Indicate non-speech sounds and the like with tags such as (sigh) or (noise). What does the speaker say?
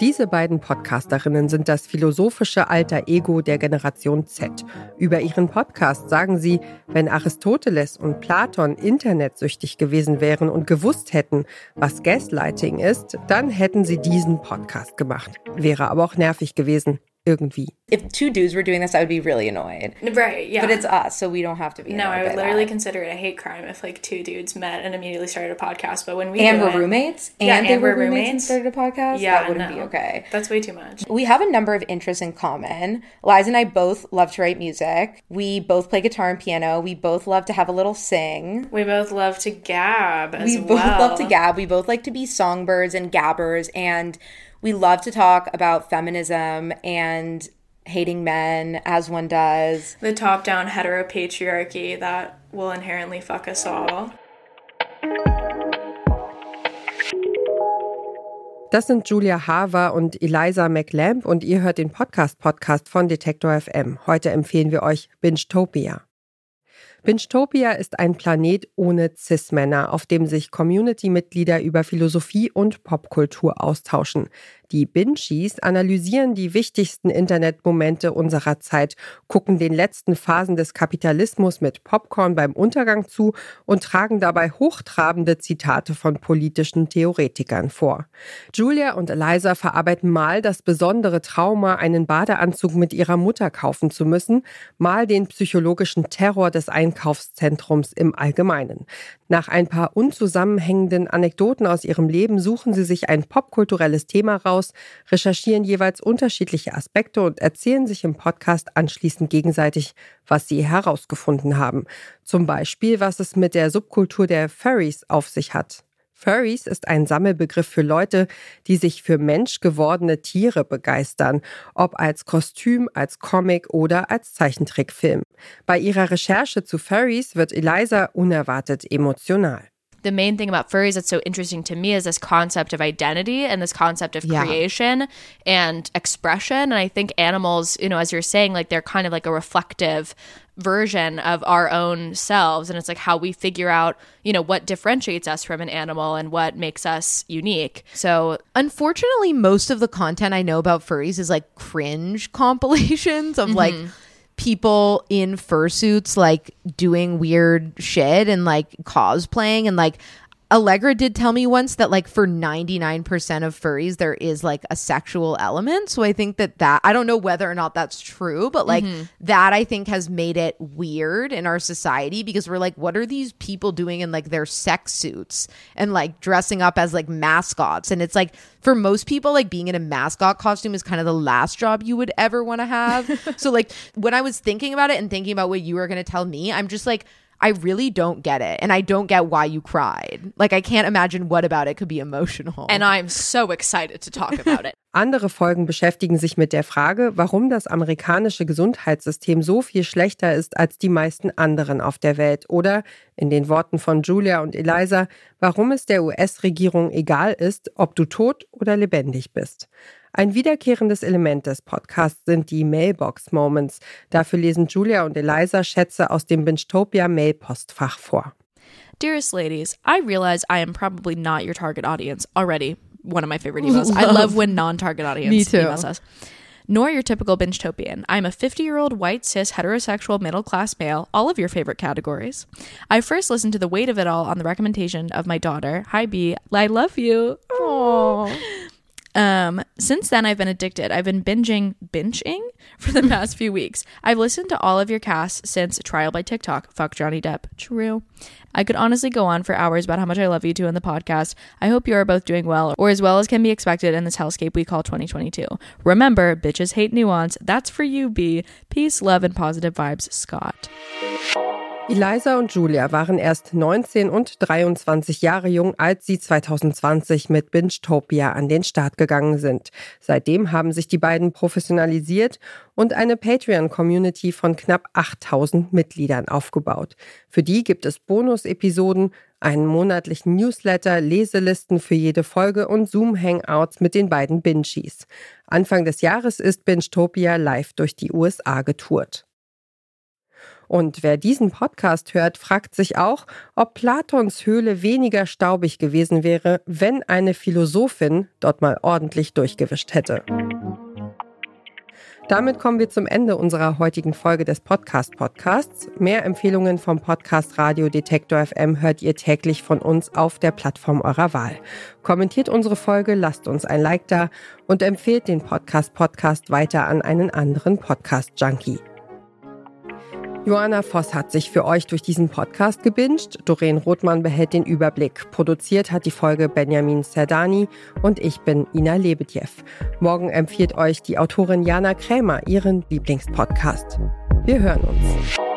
Diese beiden Podcasterinnen sind das philosophische alter Ego der Generation Z. Über ihren Podcast sagen sie, wenn Aristoteles und Platon internetsüchtig gewesen wären und gewusst hätten, was Gaslighting ist, dann hätten sie diesen Podcast gemacht. Wäre aber auch nervig gewesen irgendwie. If two dudes were doing this, I would be really annoyed. Right, yeah. But it's us, so we don't have to be. No, I would literally that. consider it a hate crime if like two dudes met and immediately started a podcast. But when we and were it, roommates, and yeah, they and were roommates, roommates and started a podcast, yeah, that wouldn't no. be okay. That's way too much. We have a number of interests in common. Liza and I both love to write music. We both play guitar and piano. We both love to have a little sing. We both love to gab as we well. both love to gab. We both like to be songbirds and gabbers and we love to talk about feminism and hating men as one does. The top down heteropatriarchy that will inherently fuck us all. Das sind Julia Haver und Eliza McLamp und ihr hört den Podcast-Podcast von Detektor FM. Heute empfehlen wir euch Bingetopia. Bingetopia ist ein Planet ohne Cis-Männer, auf dem sich Community-Mitglieder über Philosophie und Popkultur austauschen. Die Binchies analysieren die wichtigsten Internetmomente unserer Zeit, gucken den letzten Phasen des Kapitalismus mit Popcorn beim Untergang zu und tragen dabei hochtrabende Zitate von politischen Theoretikern vor. Julia und Eliza verarbeiten mal das besondere Trauma, einen Badeanzug mit ihrer Mutter kaufen zu müssen, mal den psychologischen Terror des Einkaufszentrums im Allgemeinen. Nach ein paar unzusammenhängenden Anekdoten aus ihrem Leben suchen sie sich ein popkulturelles Thema raus, aus, recherchieren jeweils unterschiedliche Aspekte und erzählen sich im Podcast anschließend gegenseitig, was sie herausgefunden haben. Zum Beispiel, was es mit der Subkultur der Furries auf sich hat. Furries ist ein Sammelbegriff für Leute, die sich für menschgewordene Tiere begeistern, ob als Kostüm, als Comic oder als Zeichentrickfilm. Bei ihrer Recherche zu Furries wird Eliza unerwartet emotional. The main thing about furries that's so interesting to me is this concept of identity and this concept of Yeah. creation and expression. And I think animals, you know, as you're saying, like they're kind of like a reflective version of our own selves. And it's like how we figure out, you know, what differentiates us from an animal and what makes us unique. So Unfortunately, most of the content I know about furries is like cringe (laughs) compilations of like mm-hmm. People in fursuits like doing weird shit and like cosplaying and like Allegra did tell me once that like for 99% of furries there is like a sexual element. So I think that that I don't know whether or not that's true but like mm-hmm. that I think has made it weird in our society because we're like what are these people doing in like their sex suits and like dressing up as like mascots? And it's like for most people like being in a mascot costume is kind of the last job you would ever want to have. (laughs) So like when I was thinking about it and thinking about what you were going to tell me I'm just like I really don't get it. And I don't get why you cried. Like, I can't imagine what about it could be emotional. and I'm so excited to talk about it. (laughs) Andere Folgen beschäftigen sich mit der Frage, warum das amerikanische Gesundheitssystem so viel schlechter ist als die meisten anderen auf der Welt oder, in den Worten von Julia und Eliza, warum es der US-Regierung egal ist, ob du tot oder lebendig bist. Ein wiederkehrendes Element des Podcasts sind die Mailbox-Moments. Dafür lesen Julia und Eliza Schätze aus dem Binchtopia Mailpostfach vor. Dearest ladies, I realize I am probably not your target audience already. One of my favorite (laughs) emails. I love when non-target audience Me too. emails us. Nor your typical binge topian. I'm a 50 year old white cis heterosexual middle class male, all of your favorite categories. I first listened to The Weight of It All on the recommendation of my daughter. Hi, B. I love you. (laughs) Um, since then, I've been addicted. I've been binging, binging (laughs) for the (laughs) past few weeks. I've listened to all of your casts since Trial by TikTok. Fuck Johnny Depp. True. I could honestly go on for hours about how much I love you two in the podcast. I hope you are both doing well, or as well as can be expected in this hellscape we call 2022. Remember, bitches hate nuance. That's for you, B. Peace, love, and positive vibes, Scott. Eliza und Julia waren erst 19 und 23 Jahre jung, als sie 2020 mit Bingetopia an den Start gegangen sind. Seitdem haben sich die beiden professionalisiert und eine Patreon-Community von knapp 8000 Mitgliedern aufgebaut. Für die gibt es Bonus-Episoden, einen monatlichen Newsletter, Leselisten für jede Folge und Zoom-Hangouts mit den beiden Binchies. Anfang des Jahres ist Bingetopia live durch die USA getourt. Und wer diesen Podcast hört, fragt sich auch, ob Platons Höhle weniger staubig gewesen wäre, wenn eine Philosophin dort mal ordentlich durchgewischt hätte. Damit kommen wir zum Ende unserer heutigen Folge des Podcast Podcasts. Mehr Empfehlungen vom Podcast Radio Detektor FM hört ihr täglich von uns auf der Plattform eurer Wahl. Kommentiert unsere Folge, lasst uns ein Like da und empfehlt den Podcast Podcast weiter an einen anderen Podcast Junkie. Joanna Voss hat sich für euch durch diesen Podcast gebinged. Doreen Rothmann behält den Überblick. Produziert hat die Folge Benjamin Serdani und ich bin Ina Lebedjew. Morgen empfiehlt euch die Autorin Jana Krämer ihren Lieblingspodcast. Wir hören uns.